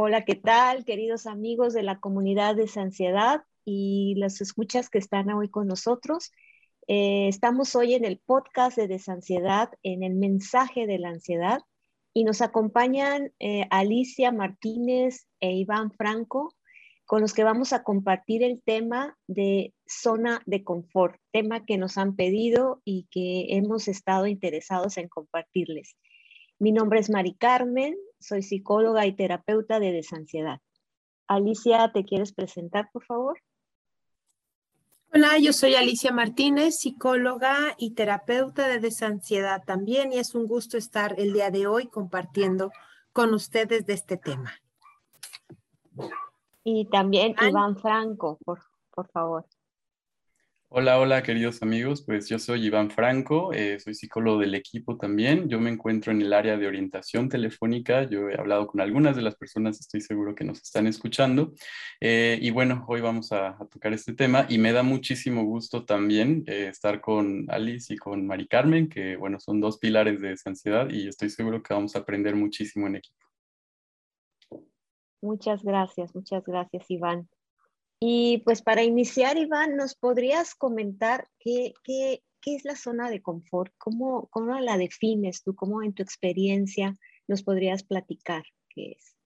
Hola, ¿qué tal, queridos amigos de la comunidad de Ansiedad y las escuchas que están hoy con nosotros? Eh, estamos hoy en el podcast de Desansiedad, en el mensaje de la ansiedad, y nos acompañan eh, Alicia Martínez e Iván Franco, con los que vamos a compartir el tema de zona de confort, tema que nos han pedido y que hemos estado interesados en compartirles. Mi nombre es Mari Carmen, soy psicóloga y terapeuta de desansiedad. Alicia, ¿te quieres presentar, por favor? Hola, yo soy Alicia Martínez, psicóloga y terapeuta de desansiedad también, y es un gusto estar el día de hoy compartiendo con ustedes de este tema. Y también Iván Franco, por, por favor. Hola, hola queridos amigos, pues yo soy Iván Franco, eh, soy psicólogo del equipo también, yo me encuentro en el área de orientación telefónica, yo he hablado con algunas de las personas, estoy seguro que nos están escuchando, eh, y bueno, hoy vamos a, tocar este tema y me da muchísimo gusto también eh, estar con Alice y con Mari Carmen, que bueno, son dos pilares de esa ansiedad y estoy seguro que vamos a aprender muchísimo en equipo. Muchas gracias, muchas gracias Iván. Y pues para iniciar, Iván, ¿nos podrías comentar qué, qué, qué es la zona de confort? ¿Cómo, ¿Cómo, la defines tú? ¿Cómo en tu experiencia nos podrías platicar qué es?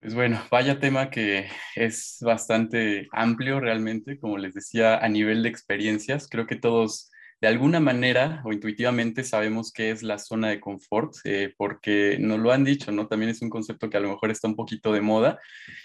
Pues bueno, vaya tema que es bastante amplio realmente, como les decía, a nivel de experiencias. Creo que todos de alguna manera o intuitivamente sabemos qué es la zona de confort, eh, porque nos lo han dicho, ¿no? También es un concepto que a lo mejor está un poquito de moda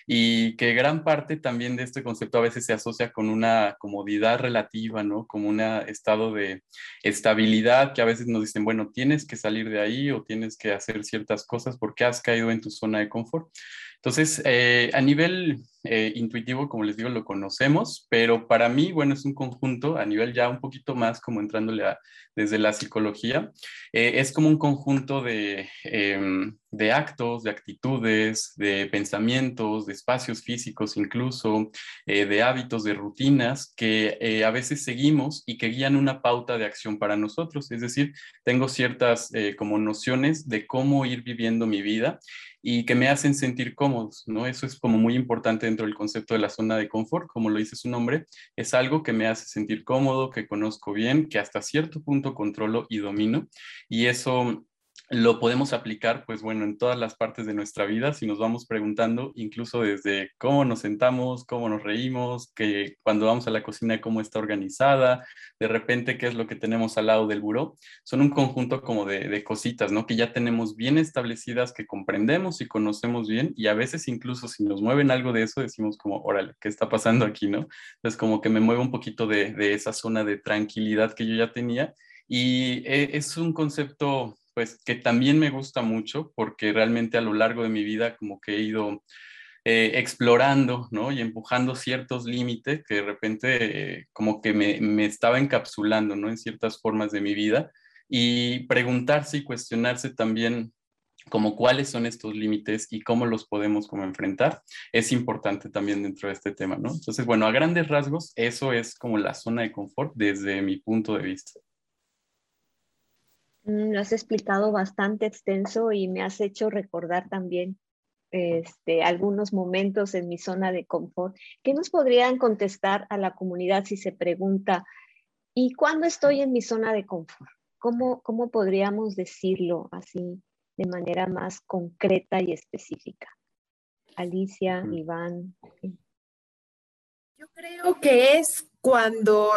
y que gran parte también de este concepto a veces se asocia con una comodidad relativa, ¿no? Como un estado de estabilidad que a veces nos dicen, bueno, tienes que salir de ahí o tienes que hacer ciertas cosas porque has caído en tu zona de confort. Entonces, eh, a nivel eh, intuitivo, como les digo, lo conocemos, pero para mí, bueno, es un conjunto a nivel ya un poquito más como entrándole a, desde la psicología, eh, es como un conjunto de, em, de, actos, de actitudes, de pensamientos, de espacios físicos incluso, de hábitos, de rutinas que a veces seguimos y que guían una pauta de acción para nosotros. Es decir, tengo ciertas como nociones de cómo ir viviendo mi vida y que me hacen sentir cómodos, ¿no? Eso es como muy importante dentro del concepto de la zona de confort, como lo dice su nombre, es algo que me hace sentir cómodo, que conozco bien, que hasta cierto punto controlo y domino, y eso lo podemos aplicar, pues bueno, en todas las partes de nuestra vida, si nos vamos preguntando, incluso desde cómo nos sentamos, cómo nos reímos, que cuando vamos a la cocina, cómo está organizada, de repente qué es lo que tenemos al lado del buró, son un conjunto como de, de cositas, ¿no? Que ya tenemos bien establecidas, que comprendemos y conocemos bien, y a veces incluso si nos mueven algo de eso, decimos como, órale, ¿qué está pasando aquí, no? Entonces como que me mueve un poquito de, de esa zona de tranquilidad que yo ya tenía, y eh, es un concepto pues que también me gusta mucho porque realmente a lo largo de mi vida como que he ido eh, explorando, ¿no? Y empujando ciertos límites que de repente eh, como que me, me, estaba encapsulando, ¿no? En ciertas formas de mi vida y preguntarse y cuestionarse también como cuáles son estos límites y cómo los podemos como enfrentar, es importante también dentro de este tema, ¿no? Entonces, bueno, a grandes rasgos, eso es como la zona de confort desde mi punto de vista. Mm, lo has explicado bastante extenso y me has hecho recordar también este, algunos momentos en mi zona de confort. ¿Qué nos podrían contestar a la comunidad si se pregunta, ¿y cuándo estoy en mi zona de confort? ¿Cómo, cómo podríamos decirlo así de manera más concreta y específica? Alicia, Iván. Yo creo que es cuando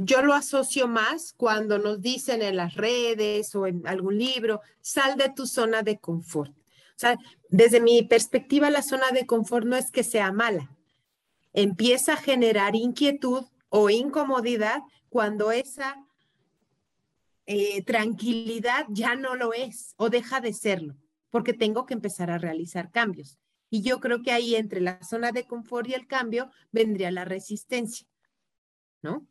yo lo asocio más cuando nos dicen en las redes o en algún libro, sal de tu zona de confort. O sea, desde mi perspectiva, la zona de confort no es que sea mala. Empieza a generar inquietud o incomodidad cuando esa eh, tranquilidad ya no lo es o deja de serlo, porque tengo que empezar a realizar cambios. Y yo creo que ahí entre la zona de confort y el cambio vendría la resistencia. ¿No?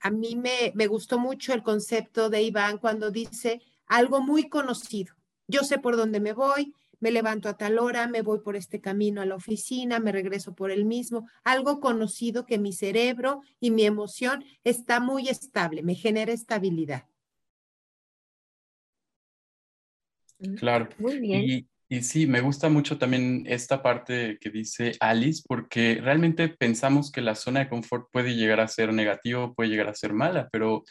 A mí me, me gustó mucho el concepto de Iván cuando dice algo muy conocido. Yo sé por dónde me voy, me levanto a tal hora, me voy por este camino a la oficina, me regreso por el mismo, algo conocido que mi cerebro y mi emoción está muy estable, me genera estabilidad. Claro. Muy bien. Y sí, me gusta mucho también esta parte que dice Alice, porque realmente pensamos que la zona de confort puede llegar a ser negativo, puede llegar a ser mala, pero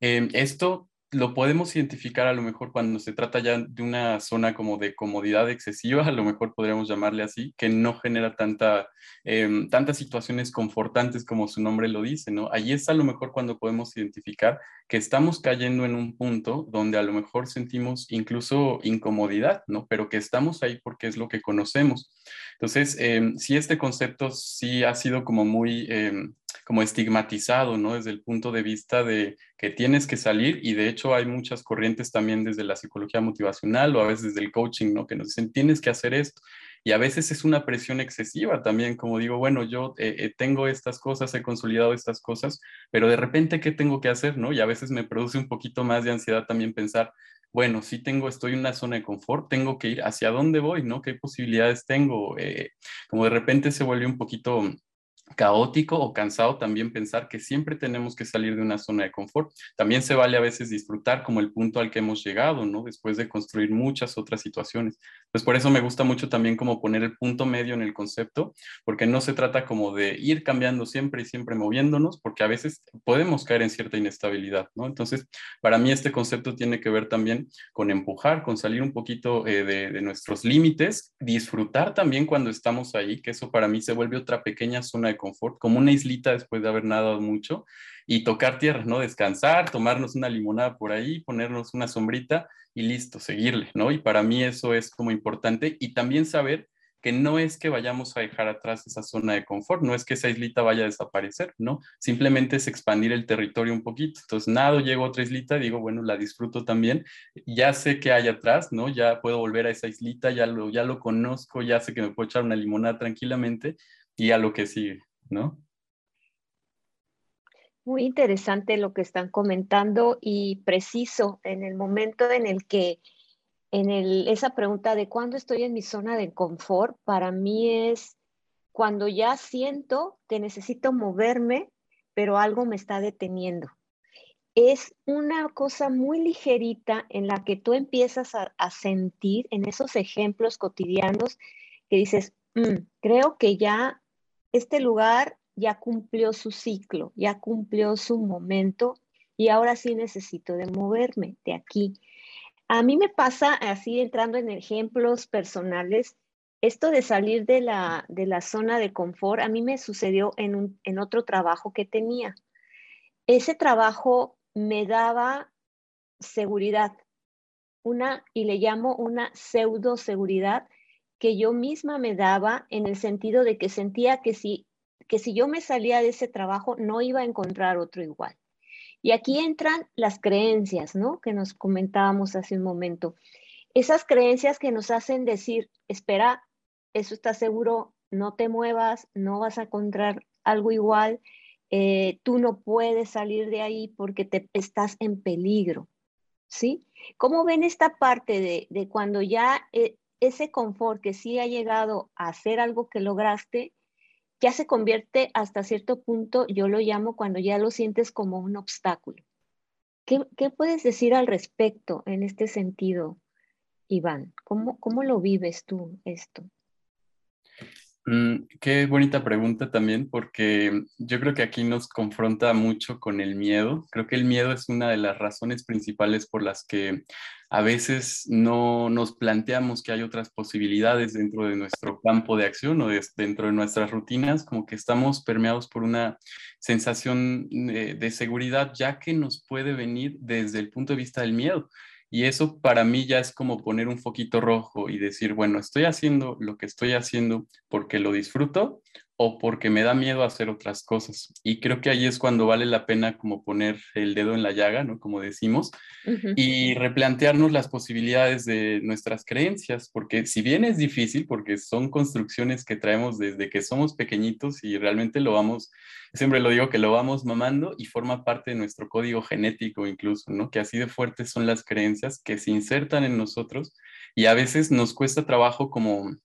eh, esto lo podemos identificar a lo mejor cuando se trata ya de una zona como de comodidad excesiva, a lo mejor podríamos llamarle así, que no genera tanta, em, tantas situaciones confortantes como su nombre lo dice, ¿no? Allí es a lo mejor cuando podemos identificar que estamos cayendo en un punto donde a lo mejor sentimos incluso incomodidad, ¿no? Pero que estamos ahí porque es lo que conocemos. Entonces, em, si este concepto sí ha sido como muy em, como estigmatizado, ¿no? Desde el punto de vista de que tienes que salir y de hecho hay muchas corrientes también desde la psicología motivacional o a veces desde el coaching, ¿no? Que nos dicen, tienes que hacer esto. Y a veces es una presión excesiva también, como digo, bueno, yo eh, eh, tengo estas cosas, he consolidado estas cosas, pero de repente, ¿qué tengo que hacer, no? Y a veces me produce un poquito más de ansiedad también pensar, bueno, sí tengo, estoy en una zona de confort, tengo que ir hacia dónde voy, ¿no? ¿Qué posibilidades tengo? Eh, como de repente se vuelve un poquito caótico o cansado también pensar que siempre tenemos que salir de una zona de confort. También se vale a veces disfrutar como el punto al que hemos llegado, ¿no? Después de construir muchas otras situaciones. Pues por eso me gusta mucho también como poner el punto medio en el concepto, porque no se trata como de ir cambiando siempre y siempre moviéndonos, porque a veces podemos caer en cierta inestabilidad, ¿no? Entonces, para mí este concepto tiene que ver también con empujar, con salir un poquito eh, de, nuestros límites, disfrutar también cuando estamos ahí, que eso para mí se vuelve otra pequeña zona de confort, como una islita después de haber nadado mucho y tocar tierra, ¿no? Descansar, tomarnos una limonada por ahí, ponernos una sombrita y listo, seguirle, ¿no? Y para mí eso es como importante y también saber que no es que vayamos a dejar atrás esa zona de confort, no es que esa islita vaya a desaparecer, ¿no? Simplemente es expandir el territorio un poquito. Entonces, nada, llego a otra islita, digo, bueno, la disfruto también, ya sé qué hay atrás, ¿no? Ya puedo volver a esa islita, ya lo, ya lo conozco, ya sé que me puedo echar una limonada tranquilamente y a lo que sigue, ¿no? Muy interesante lo que están comentando y preciso en el momento en el que, en esa pregunta de cuándo estoy en mi zona de confort, para mí es cuando ya siento que necesito moverme, pero algo me está deteniendo. Es una cosa muy ligerita en la que tú empiezas a, sentir en esos ejemplos cotidianos que dices, mm, creo que ya este lugar ya cumplió su ciclo, ya cumplió su momento y ahora sí necesito de moverme de aquí. A mí me pasa, así entrando en ejemplos personales, esto de salir de la, de la zona de confort, a mí me sucedió en, en otro trabajo que tenía. Ese trabajo me daba seguridad, una, y le llamo una pseudo seguridad que yo misma me daba en el sentido de que sentía que si que si yo me salía de ese trabajo no iba a encontrar otro igual. Y aquí entran las creencias, ¿no? Que nos comentábamos hace un momento. Esas creencias que nos hacen decir, espera, eso está seguro, no te muevas, no vas a encontrar algo igual, eh, tú no puedes salir de ahí porque te estás en peligro, ¿sí? ¿Cómo ven esta parte de, de cuando ya eh, ese confort que sí ha llegado a hacer algo que lograste, ya se convierte hasta cierto punto, yo lo llamo cuando ya lo sientes como un obstáculo. ¿Qué, puedes decir al respecto en este sentido, Iván? ¿Cómo, cómo lo vives tú esto? Mm, qué bonita pregunta también, porque yo creo que aquí nos confronta mucho con el miedo. Creo que el miedo es una de las razones principales por las que a veces no nos planteamos que hay otras posibilidades dentro de nuestro campo de acción o dentro de nuestras rutinas, como que estamos permeados por una sensación de, de seguridad, ya que nos puede venir desde el punto de vista del miedo. Y eso para mí ya es como poner un foquito rojo y decir, bueno, estoy haciendo lo que estoy haciendo porque lo disfruto o porque me da miedo hacer otras cosas. Y creo que ahí es cuando vale la pena como poner el dedo en la llaga, ¿no? Como decimos, y replantearnos las posibilidades de nuestras creencias, porque si bien es difícil, porque son construcciones que traemos desde que somos pequeñitos y realmente lo vamos, siempre lo digo que lo vamos mamando y forma parte de nuestro código genético incluso, ¿no? Que así de fuertes son las creencias que se insertan en nosotros y a veces nos cuesta trabajo como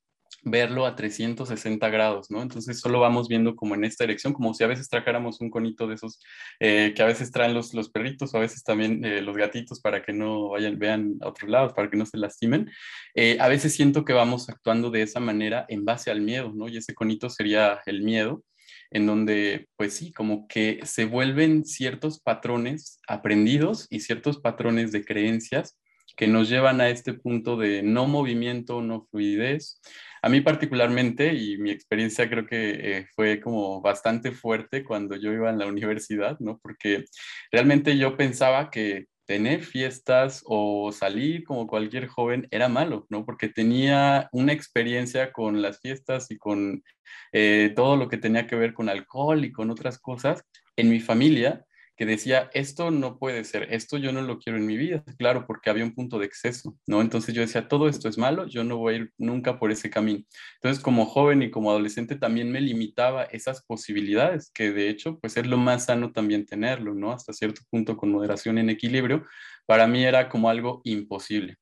verlo a 360 grados, ¿no? Entonces solo vamos viendo como en esta dirección, como si a veces trajéramos un conito de esos eh, que a veces traen los, los perritos o a veces también eh, los gatitos para que no vayan, vean a otros lados, para que no se lastimen. Eh, a veces siento que vamos actuando de esa manera en base al miedo, ¿no? Y ese conito sería el miedo en donde, pues sí, como que se vuelven ciertos patrones aprendidos y ciertos patrones de creencias que nos llevan a este punto de no movimiento, no fluidez. A mí particularmente, y mi experiencia creo que eh, fue como bastante fuerte cuando yo iba en la universidad, ¿no? Porque realmente yo pensaba que tener fiestas o salir como cualquier joven era malo, ¿no? Porque tenía una experiencia con las fiestas y con eh, todo lo que tenía que ver con alcohol y con otras cosas en mi familia que decía, esto no puede ser, esto yo no lo quiero en mi vida, claro, porque había un punto de exceso, ¿no? Entonces yo decía, todo esto es malo, yo no voy a ir nunca por ese camino. Entonces como joven y como adolescente también me limitaba esas posibilidades, que de hecho, pues es lo más sano también tenerlo, ¿no? Hasta cierto punto con moderación en equilibrio, para mí era como algo imposible.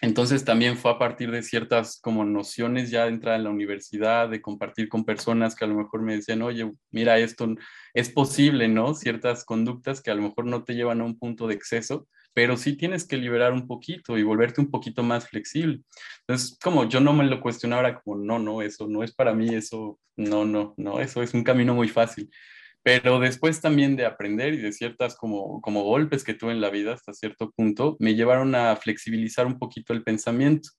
Entonces también fue a partir de ciertas como nociones ya de entrar en la universidad, de compartir con personas que a lo mejor me decían, oye, mira, esto es posible, ¿no? Ciertas conductas que a lo mejor no te llevan a un punto de exceso, pero sí tienes que liberar un poquito y volverte un poquito más flexible. Entonces, como yo no me lo cuestionaba, como, no, no, eso no es para mí, eso, no, no, no, eso es un camino muy fácil. Pero después también de aprender y de ciertas como, como golpes que tuve en la vida hasta cierto punto, me llevaron a flexibilizar un poquito el pensamiento.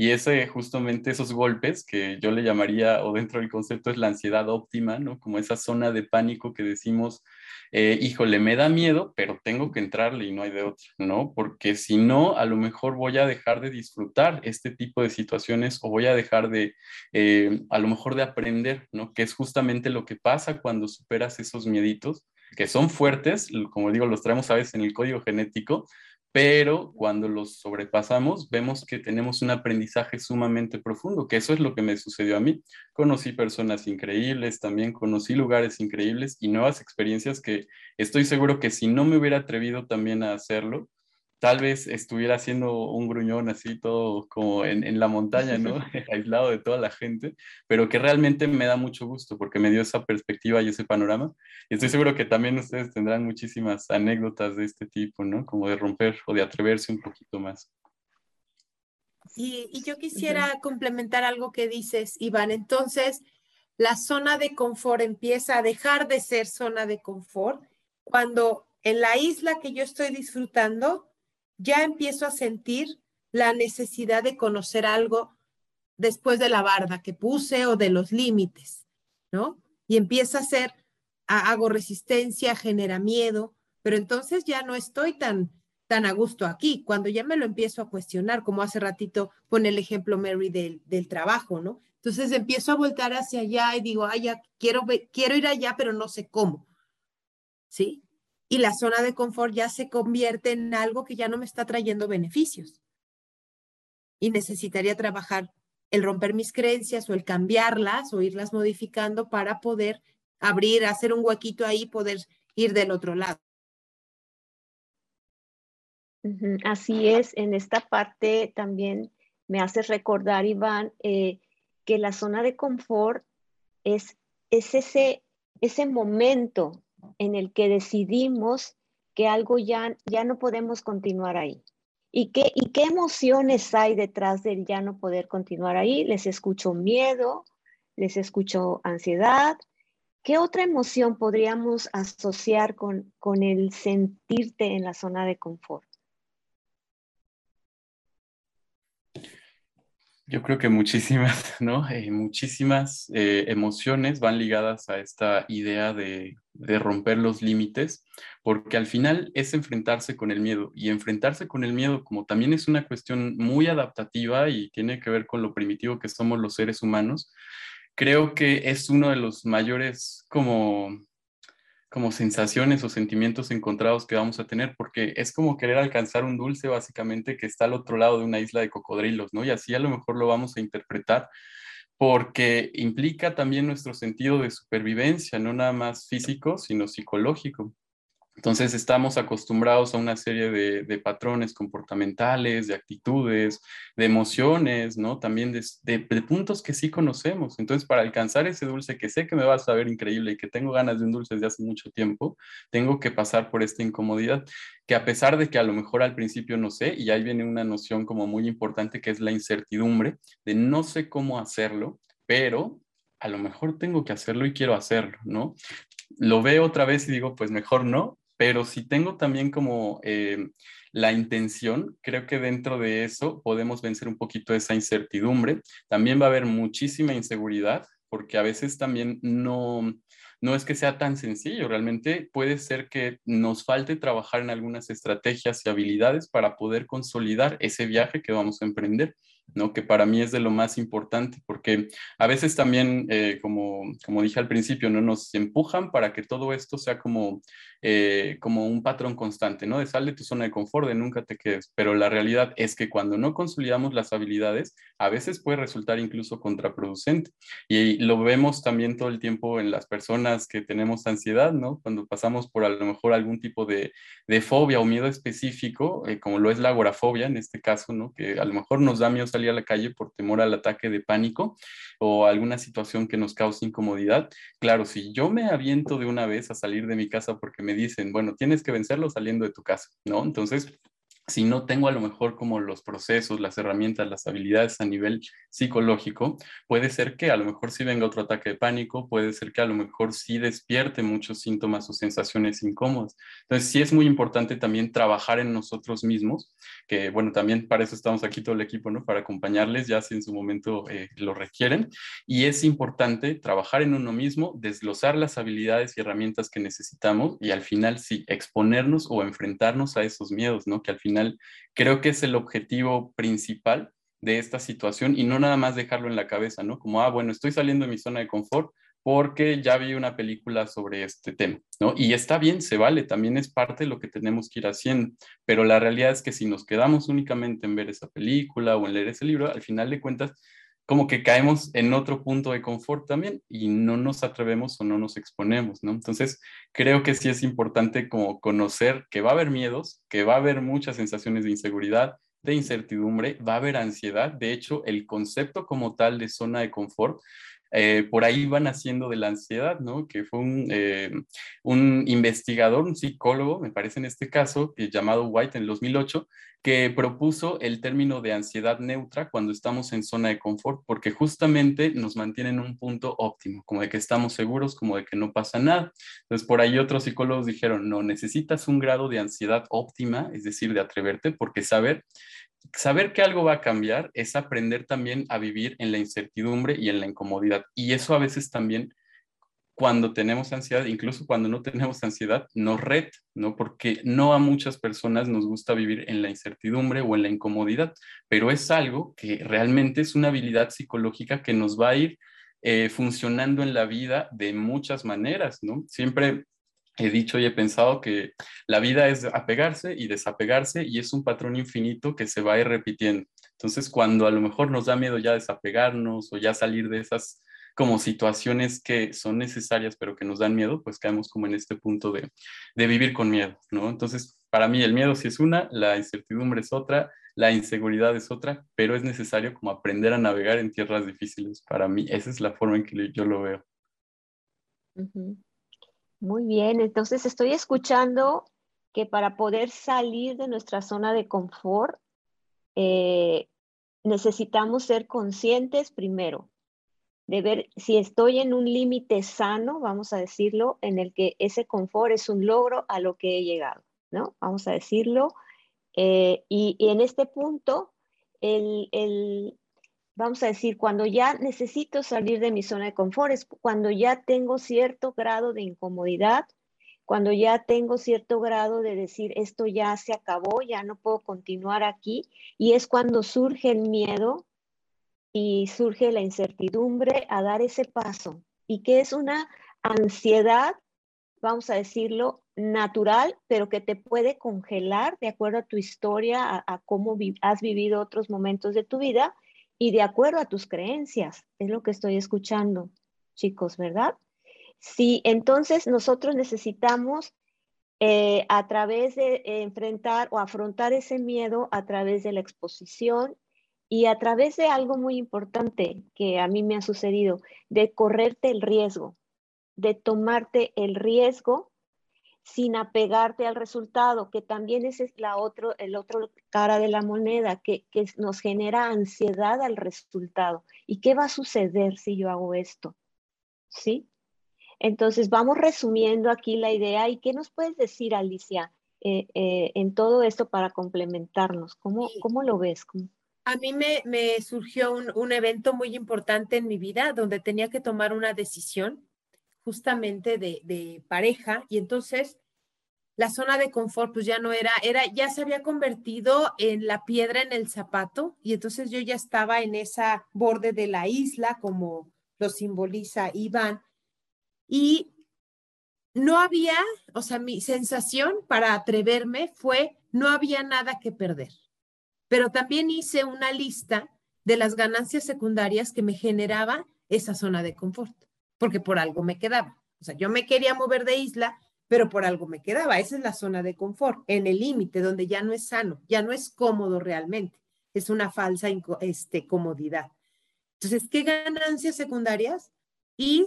Y ese, justamente esos golpes que yo le llamaría, o dentro del concepto es la ansiedad óptima, ¿no? Como esa zona de pánico que decimos, eh, híjole, me da miedo, pero tengo que entrarle y no hay de otra, ¿no? Porque si no, a lo mejor voy a dejar de disfrutar este tipo de situaciones o voy a dejar de, eh, a lo mejor de aprender, ¿no? Que es justamente lo que pasa cuando superas esos mieditos que son fuertes, como digo, los traemos a veces en el código genético, pero cuando los sobrepasamos vemos que tenemos un aprendizaje sumamente profundo, que eso es lo que me sucedió a mí. Conocí personas increíbles, también conocí lugares increíbles y nuevas experiencias que estoy seguro que si no me hubiera atrevido también a hacerlo, tal vez estuviera haciendo un gruñón así todo como en, la montaña, ¿no? Aislado de toda la gente, pero que realmente me da mucho gusto porque me dio esa perspectiva y ese panorama. Y estoy seguro que también ustedes tendrán muchísimas anécdotas de este tipo, ¿no? Como de romper o de atreverse un poquito más. Y, y yo quisiera complementar algo que dices, Iván. Entonces, la zona de confort empieza a dejar de ser zona de confort cuando en la isla que yo estoy disfrutando ya empiezo a sentir la necesidad de conocer algo después de la barda que puse o de los límites, ¿no? Y empieza a ser, hago resistencia, genera miedo, pero entonces ya no estoy tan, tan a gusto aquí, cuando ya me lo empiezo a cuestionar, como hace ratito con el ejemplo Mary del, del trabajo, ¿no? Entonces empiezo a voltar hacia allá y digo, ay, ya quiero, quiero ir allá, pero no sé cómo, ¿sí? Y la zona de confort ya se convierte en algo que ya no me está trayendo beneficios. Y necesitaría trabajar el romper mis creencias o el cambiarlas o irlas modificando para poder abrir, hacer un huequito ahí, poder ir del otro lado. Así es, en esta parte también me hace recordar, Iván, eh, que la zona de confort es, es ese, ese momento en el que decidimos que algo ya, ya no podemos continuar ahí. ¿Y qué, ¿Y qué emociones hay detrás del ya no poder continuar ahí? Les escucho miedo, les escucho ansiedad. ¿Qué otra emoción podríamos asociar con, con el sentirte en la zona de confort? Yo creo que muchísimas, ¿no? Eh, muchísimas eh, emociones van ligadas a esta idea de, de, romper los límites, porque al final es enfrentarse con el miedo y enfrentarse con el miedo como también es una cuestión muy adaptativa y tiene que ver con lo primitivo que somos los seres humanos, creo que es uno de los mayores como como sensaciones o sentimientos encontrados que vamos a tener, porque es como querer alcanzar un dulce básicamente que está al otro lado de una isla de cocodrilos, ¿no? Y así a lo mejor lo vamos a interpretar, porque implica también nuestro sentido de supervivencia, no nada más físico, sino psicológico. Entonces estamos acostumbrados a una serie de, patrones comportamentales, de actitudes, de emociones, ¿no? También de, puntos que sí conocemos. Entonces para alcanzar ese dulce que sé que me va a saber increíble y que tengo ganas de un dulce desde hace mucho tiempo, tengo que pasar por esta incomodidad, que a pesar de que a lo mejor al principio no sé, y ahí viene una noción como muy importante que es la incertidumbre, de no sé cómo hacerlo, pero a lo mejor tengo que hacerlo y quiero hacerlo, ¿no? Lo veo otra vez y digo, pues mejor no, pero si tengo también como eh, la intención, creo que dentro de eso podemos vencer un poquito esa incertidumbre. También va a haber muchísima inseguridad, porque a veces también no, no es que sea tan sencillo, realmente puede ser que nos falte trabajar en algunas estrategias y habilidades para poder consolidar ese viaje que vamos a emprender. ¿no? que para mí es de lo más importante, porque a veces también, eh, como, como dije al principio, ¿no? nos empujan para que todo esto sea como, eh, como un patrón constante, ¿no? de sal de tu zona de confort, de nunca te quedes, pero la realidad es que cuando no consolidamos las habilidades, a veces puede resultar incluso contraproducente. Y lo vemos también todo el tiempo en las personas que tenemos ansiedad, ¿no? cuando pasamos por a lo mejor algún tipo de, de fobia o miedo específico, eh, como lo es la agorafobia en este caso, ¿no? que a lo mejor nos da miedo salir a la calle por temor al ataque de pánico o alguna situación que nos cause incomodidad. Claro, si yo me aviento de una vez a salir de mi casa porque me dicen, bueno, tienes que vencerlo saliendo de tu casa, ¿no? Entonces, si no tengo a lo mejor como los procesos, las herramientas, las habilidades a nivel psicológico, puede ser que a lo mejor sí venga otro ataque de pánico, puede ser que a lo mejor sí despierte muchos síntomas o sensaciones incómodas. Entonces, sí es muy importante también trabajar en nosotros mismos, que bueno, también para eso estamos aquí todo el equipo, ¿no? Para acompañarles ya si en su momento eh, lo requieren. Y es importante trabajar en uno mismo, desglosar las habilidades y herramientas que necesitamos y al final sí, exponernos o enfrentarnos a esos miedos, ¿no? Que al final creo que es el objetivo principal de esta situación y no nada más dejarlo en la cabeza, ¿no? Como, ah, bueno, estoy saliendo de mi zona de confort porque ya vi una película sobre este tema, ¿no? Y está bien, se vale, también es parte de lo que tenemos que ir haciendo, pero la realidad es que si nos quedamos únicamente en ver esa película o en leer ese libro, al final de cuentas como que caemos en otro punto de confort también y no nos atrevemos o no nos exponemos, ¿no? Entonces, creo que sí es importante como conocer que va a haber miedos, que va a haber muchas sensaciones de inseguridad, de incertidumbre, va a haber ansiedad. De hecho, el concepto como tal de zona de confort eh, por ahí van haciendo de la ansiedad, ¿no? Que fue un, eh, investigador, un psicólogo, me parece en este caso, llamado White en el 2008, que propuso el término de ansiedad neutra cuando estamos en zona de confort, porque justamente nos mantiene en un punto óptimo, como de que estamos seguros, como de que no pasa nada. Entonces, por ahí otros psicólogos dijeron, no, necesitas un grado de ansiedad óptima, es decir, de atreverte, porque saber saber que algo va a cambiar es aprender también a vivir en la incertidumbre y en la incomodidad. Y eso a veces también, cuando tenemos ansiedad, incluso cuando no tenemos ansiedad, nos ret, ¿no? Porque no a muchas personas nos gusta vivir en la incertidumbre o en la incomodidad, pero es algo que realmente es una habilidad psicológica que nos va a ir eh, funcionando en la vida de muchas maneras, ¿no? Siempre he dicho y he pensado que la vida es apegarse y desapegarse y es un patrón infinito que se va a ir repitiendo. Entonces, cuando a lo mejor nos da miedo ya desapegarnos o ya salir de esas como situaciones que son necesarias pero que nos dan miedo, pues caemos como en este punto de, de vivir con miedo, ¿no? Entonces, para mí el miedo sí es una, la incertidumbre es otra, la inseguridad es otra, pero es necesario como aprender a navegar en tierras difíciles. Para mí, esa es la forma en que yo lo veo. Muy bien, entonces estoy escuchando que para poder salir de nuestra zona de confort, eh, necesitamos ser conscientes primero de ver si estoy en un límite sano, vamos a decirlo, en el que ese confort es un logro a lo que he llegado, ¿no? Vamos a decirlo. Eh, y, en este punto, el, vamos a decir, cuando ya necesito salir de mi zona de confort, es cuando ya tengo cierto grado de incomodidad, cuando ya tengo cierto grado de decir, esto ya se acabó, ya no puedo continuar aquí, y es cuando surge el miedo y surge la incertidumbre a dar ese paso, y que es una ansiedad, vamos a decirlo, natural, pero que te puede congelar de acuerdo a tu historia, a, cómo has vivido otros momentos de tu vida, y de acuerdo a tus creencias. Es lo que estoy escuchando, chicos, ¿verdad? Sí, entonces nosotros necesitamos eh, a través de enfrentar o afrontar ese miedo a través de la exposición y a través de algo muy importante que a mí me ha sucedido, de correrte el riesgo, de tomarte el riesgo sin apegarte al resultado, que también es la otro, el otro cara de la moneda, que, que nos genera ansiedad al resultado. ¿Y qué va a suceder si yo hago esto? ¿Sí? Entonces, vamos resumiendo aquí la idea. ¿Y qué nos puedes decir, Alicia, eh, eh, en todo esto para complementarnos? ¿Cómo, cómo lo ves? A mí me, me surgió un, un, evento muy importante en mi vida donde tenía que tomar una decisión justamente de, pareja y entonces la zona de confort pues ya no era, era, ya se había convertido en la piedra en el zapato y entonces yo ya estaba en esa borde de la isla como lo simboliza Iván y no había, o sea, mi sensación para atreverme fue, no había nada que perder. Pero también hice una lista de las ganancias secundarias que me generaba esa zona de confort, porque por algo me quedaba. O sea, yo me quería mover de isla, pero por algo me quedaba. Esa es la zona de confort, en el límite, donde ya no es sano, ya no es cómodo realmente. Es una falsa este, comodidad. Entonces, ¿qué ganancias secundarias? Y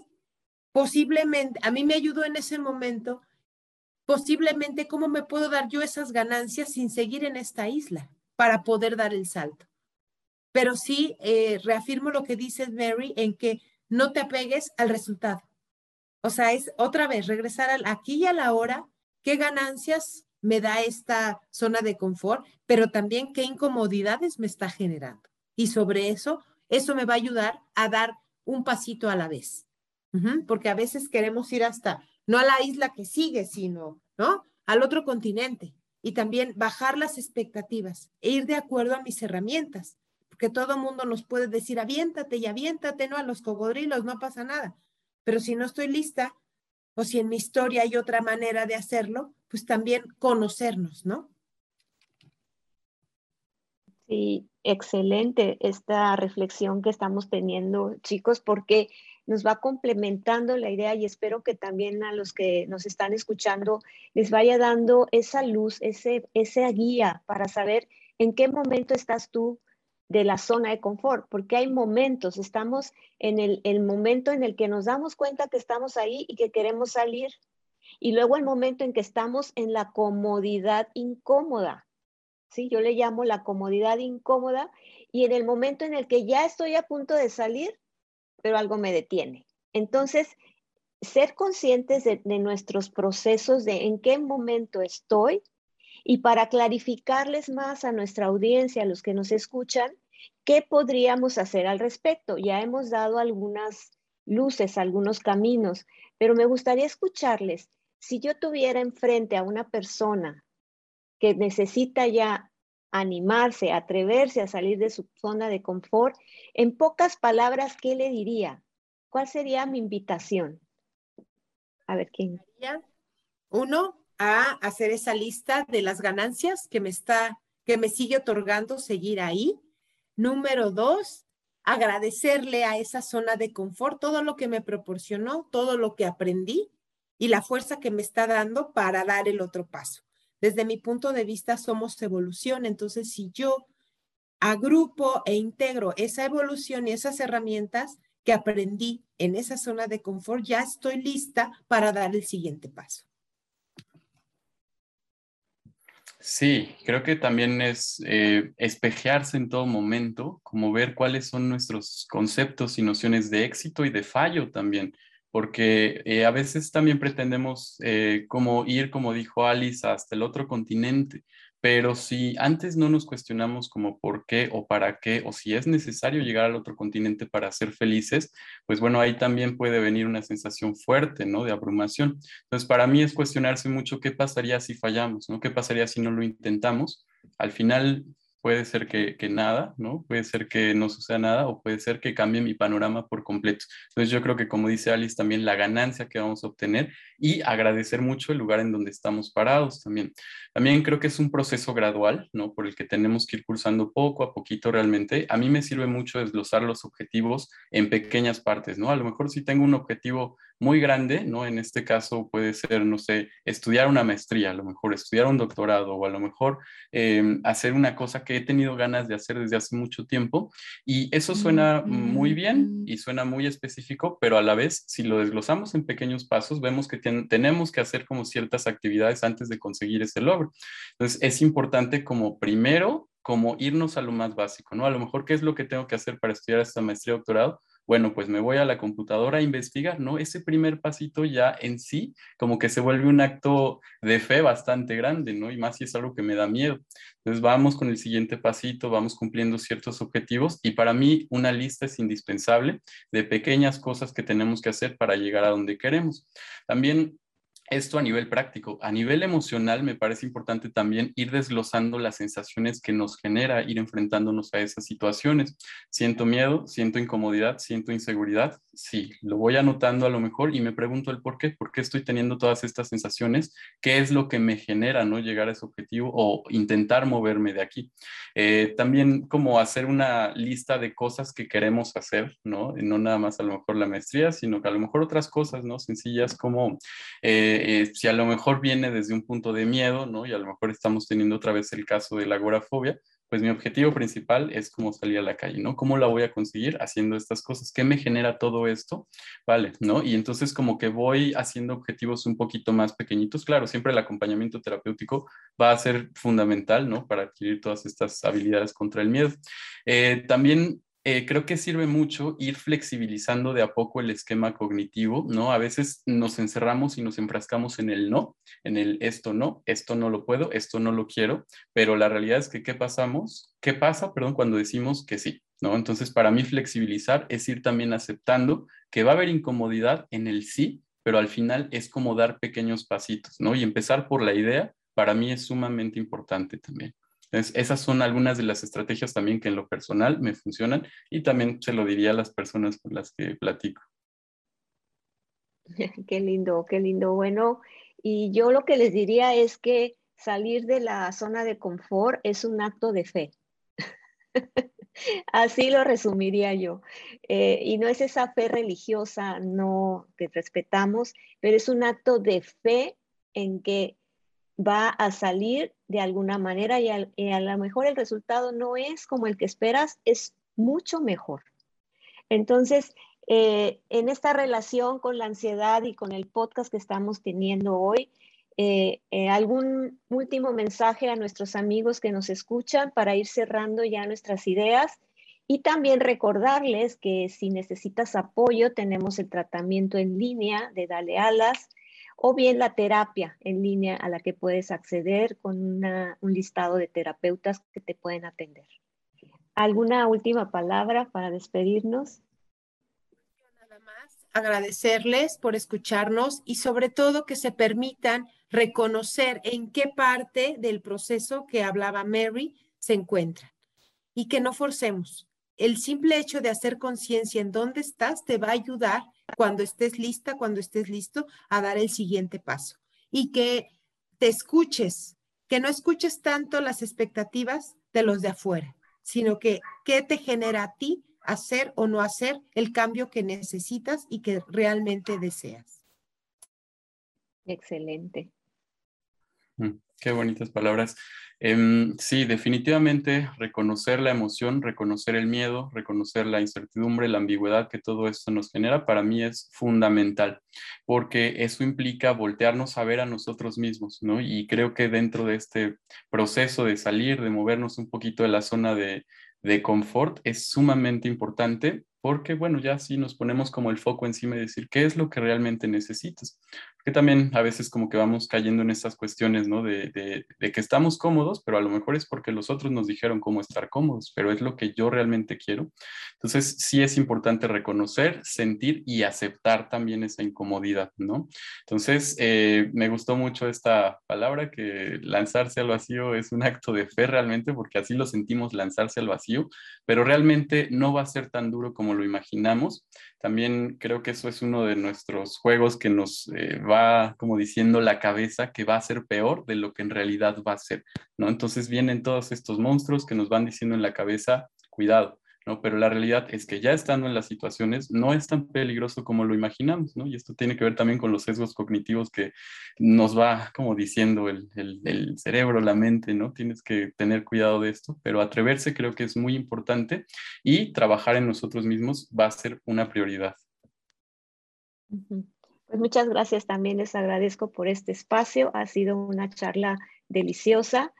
posiblemente, a mí me ayudó en ese momento, posiblemente cómo me puedo dar yo esas ganancias sin seguir en esta isla para poder dar el salto. Pero sí, eh, reafirmo lo que dices, Mary, en que no te apegues al resultado. O sea, es otra vez regresar al aquí y a la hora, qué ganancias me da esta zona de confort, pero también qué incomodidades me está generando. Y sobre eso, eso me va a ayudar a dar un pasito a la vez porque a veces queremos ir hasta, no a la isla que sigue, sino, ¿no? Al otro continente. Y también bajar las expectativas e ir de acuerdo a mis herramientas, porque todo mundo nos puede decir, aviéntate y aviéntate, ¿no? A los cocodrilos, no pasa nada. Pero si no estoy lista, o si en mi historia hay otra manera de hacerlo, pues también conocernos, ¿no? Sí, excelente esta reflexión que estamos teniendo, chicos, porque nos va complementando la idea y espero que también a los que nos están escuchando les vaya dando esa luz, ese, esa guía para saber en qué momento estás tú de la zona de confort, porque hay momentos, estamos en el, momento en el que nos damos cuenta que estamos ahí y que queremos salir, y luego el momento en que estamos en la comodidad incómoda, ¿sí? Yo le llamo la comodidad incómoda, y en el momento en el que ya estoy a punto de salir, pero algo me detiene. Entonces, ser conscientes de, nuestros procesos, de en qué momento estoy, y para clarificarles más a nuestra audiencia, a los que nos escuchan, qué podríamos hacer al respecto. Ya hemos dado algunas luces, algunos caminos, pero me gustaría escucharles. Si yo tuviera enfrente a una persona que necesita ya animarse, atreverse a salir de su zona de confort, en pocas palabras, ¿qué le diría? ¿Cuál sería mi invitación? A ver quién. Uno, a hacer esa lista de las ganancias que me está, que me sigue otorgando seguir ahí. Número dos, agradecerle a esa zona de confort todo lo que me proporcionó, todo lo que aprendí y la fuerza que me está dando para dar el otro paso desde mi punto de vista somos evolución. Entonces, si yo agrupo e integro esa evolución y esas herramientas que aprendí en esa zona de confort, ya estoy lista para dar el siguiente paso. Sí, creo que también es eh, espejearse en todo momento, como ver cuáles son nuestros conceptos y nociones de éxito y de fallo también porque eh, a veces también pretendemos eh, como ir, como dijo Alice, hasta el otro continente, pero si antes no nos cuestionamos como por qué o para qué, o si es necesario llegar al otro continente para ser felices, pues bueno, ahí también puede venir una sensación fuerte, ¿no? De abrumación. Entonces, para mí es cuestionarse mucho qué pasaría si fallamos, ¿no? ¿Qué pasaría si no lo intentamos? Al final, puede ser que, nada, ¿no? Puede ser que no suceda nada o puede ser que cambie mi panorama por completo. Entonces yo creo que como dice Alice también la ganancia que vamos a obtener y agradecer mucho el lugar en donde estamos parados también. También creo que es un proceso gradual, ¿no? Por el que tenemos que ir cursando poco a poquito realmente. A mí me sirve mucho desglosar los objetivos en pequeñas partes, ¿no? A lo mejor si tengo un objetivo muy grande, ¿no? En este caso puede ser, no sé, estudiar una maestría, a lo mejor estudiar un doctorado o a lo mejor em, hacer una cosa que he tenido ganas de hacer desde hace mucho tiempo. Y eso suena muy bien y suena muy específico, pero a la vez, si lo desglosamos en pequeños pasos, vemos que tenemos que hacer como ciertas actividades antes de conseguir ese logro. Entonces, es importante como primero como irnos a lo más básico, ¿no? A lo mejor, ¿qué es lo que tengo que hacer para estudiar esta maestría doctorado? Bueno, pues me voy a la computadora a investigar, ¿no? Ese primer pasito ya en sí como que se vuelve un acto de fe bastante grande, ¿no? Y más si es algo que me da miedo. Entonces vamos con el siguiente pasito, vamos cumpliendo ciertos objetivos y para mí una lista es indispensable de pequeñas cosas que tenemos que hacer para llegar a donde queremos. También esto a nivel práctico. A nivel emocional me parece importante también ir desglosando las sensaciones que nos genera ir enfrentándonos a esas situaciones. Siento miedo, siento incomodidad, siento inseguridad. Sí, lo voy anotando a lo mejor y me pregunto el por qué, por qué estoy teniendo todas estas sensaciones, qué es lo que me genera no llegar a ese objetivo o intentar moverme de aquí. Eh, también como hacer una lista de cosas que queremos hacer, ¿no? no nada más a lo mejor la maestría, sino que a lo mejor otras cosas, ¿no? Sencillas como... Eh, eh, si a lo mejor viene desde un punto de miedo, ¿no? Y a lo mejor estamos teniendo otra vez el caso de la agorafobia, pues mi objetivo principal es cómo salir a la calle, ¿no? ¿Cómo la voy a conseguir haciendo estas cosas? ¿Qué me genera todo esto? Vale, ¿no? Y entonces como que voy haciendo objetivos un poquito más pequeñitos. Claro, siempre el acompañamiento terapéutico va a ser fundamental, ¿no? Para adquirir todas estas habilidades contra el miedo. Eh, también eh, creo que sirve mucho ir flexibilizando de a poco el esquema cognitivo, ¿no? A veces nos encerramos y nos enfrascamos en el no, en el esto no, esto no lo puedo, esto no lo quiero, pero la realidad es que ¿qué pasamos? ¿Qué pasa, perdón, cuando decimos que sí? ¿No? Entonces, para mí flexibilizar es ir también aceptando que va a haber incomodidad en el sí, pero al final es como dar pequeños pasitos, ¿no? Y empezar por la idea, para mí es sumamente importante también. Entonces, esas son algunas de las estrategias también que en lo personal me funcionan y también se lo diría a las personas con las que platico. Qué lindo, qué lindo. Bueno, y yo lo que les diría es que salir de la zona de confort es un acto de fe. Así lo resumiría yo. Eh, y no es esa fe religiosa, no que respetamos, pero es un acto de fe en que va a salir de alguna manera y a, lo mejor el resultado no es como el que esperas, es mucho mejor. Entonces, eh, en esta relación con la ansiedad y con el podcast que estamos teniendo hoy, eh, eh, algún último mensaje a nuestros amigos que nos escuchan para ir cerrando ya nuestras ideas y también recordarles que si necesitas apoyo, tenemos el tratamiento en línea de Dale Alas o bien la terapia en línea a la que puedes acceder con un listado de terapeutas que te pueden atender. ¿Alguna última palabra para despedirnos? Nada más agradecerles por escucharnos y sobre todo que se permitan reconocer en qué parte del proceso que hablaba Mary se encuentran y que no forcemos. El simple hecho de hacer conciencia en dónde estás te va a ayudar cuando estés lista, cuando estés listo, a dar el siguiente paso. Y que te escuches, que no escuches tanto las expectativas de los de afuera, sino que qué te genera a ti hacer o no hacer el cambio que necesitas y que realmente deseas. Excelente. Qué bonitas palabras. Em, sí, definitivamente reconocer la emoción, reconocer el miedo, reconocer la incertidumbre, la ambigüedad que todo esto nos genera, para mí es fundamental, porque eso implica voltearnos a ver a nosotros mismos, ¿no? Y creo que dentro de este proceso de salir, de movernos un poquito de la zona de, de confort, es sumamente importante porque bueno, ya sí nos ponemos como el foco encima y decir qué es lo que realmente necesitas. Que también a veces como que vamos cayendo en estas cuestiones, ¿no? De, de, que estamos cómodos, pero a lo mejor es porque los otros nos dijeron cómo estar cómodos, pero es lo que yo realmente quiero. Entonces sí es importante reconocer, sentir y aceptar también esa incomodidad, ¿no? Entonces eh, me gustó mucho esta palabra, que lanzarse al vacío es un acto de fe realmente, porque así lo sentimos lanzarse al vacío, pero realmente no va a ser tan duro como lo imaginamos. También creo que eso es uno de nuestros juegos que nos eh, va como diciendo la cabeza que va a ser peor de lo que en realidad va a ser, ¿no? Entonces vienen todos estos monstruos que nos van diciendo en la cabeza, cuidado, ¿no? Pero la realidad es que ya estando en las situaciones no es tan peligroso como lo imaginamos, ¿no? Y esto tiene que ver también con los sesgos cognitivos que nos va como diciendo el, el, cerebro, la mente, ¿no? Tienes que tener cuidado de esto, pero atreverse creo que es muy importante y trabajar en nosotros mismos va a ser una prioridad. Pues muchas gracias también, les agradezco por este espacio, ha sido una charla deliciosa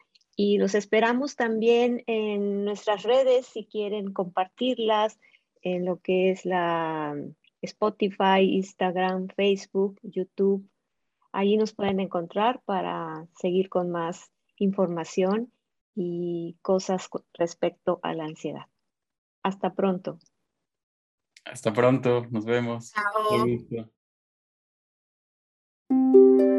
y los esperamos también en nuestras redes si quieren compartirlas en lo que es la Spotify, Instagram, Facebook, YouTube. Ahí nos pueden encontrar para seguir con más información y cosas respecto a la ansiedad. Hasta pronto. Hasta pronto, nos vemos. Chao.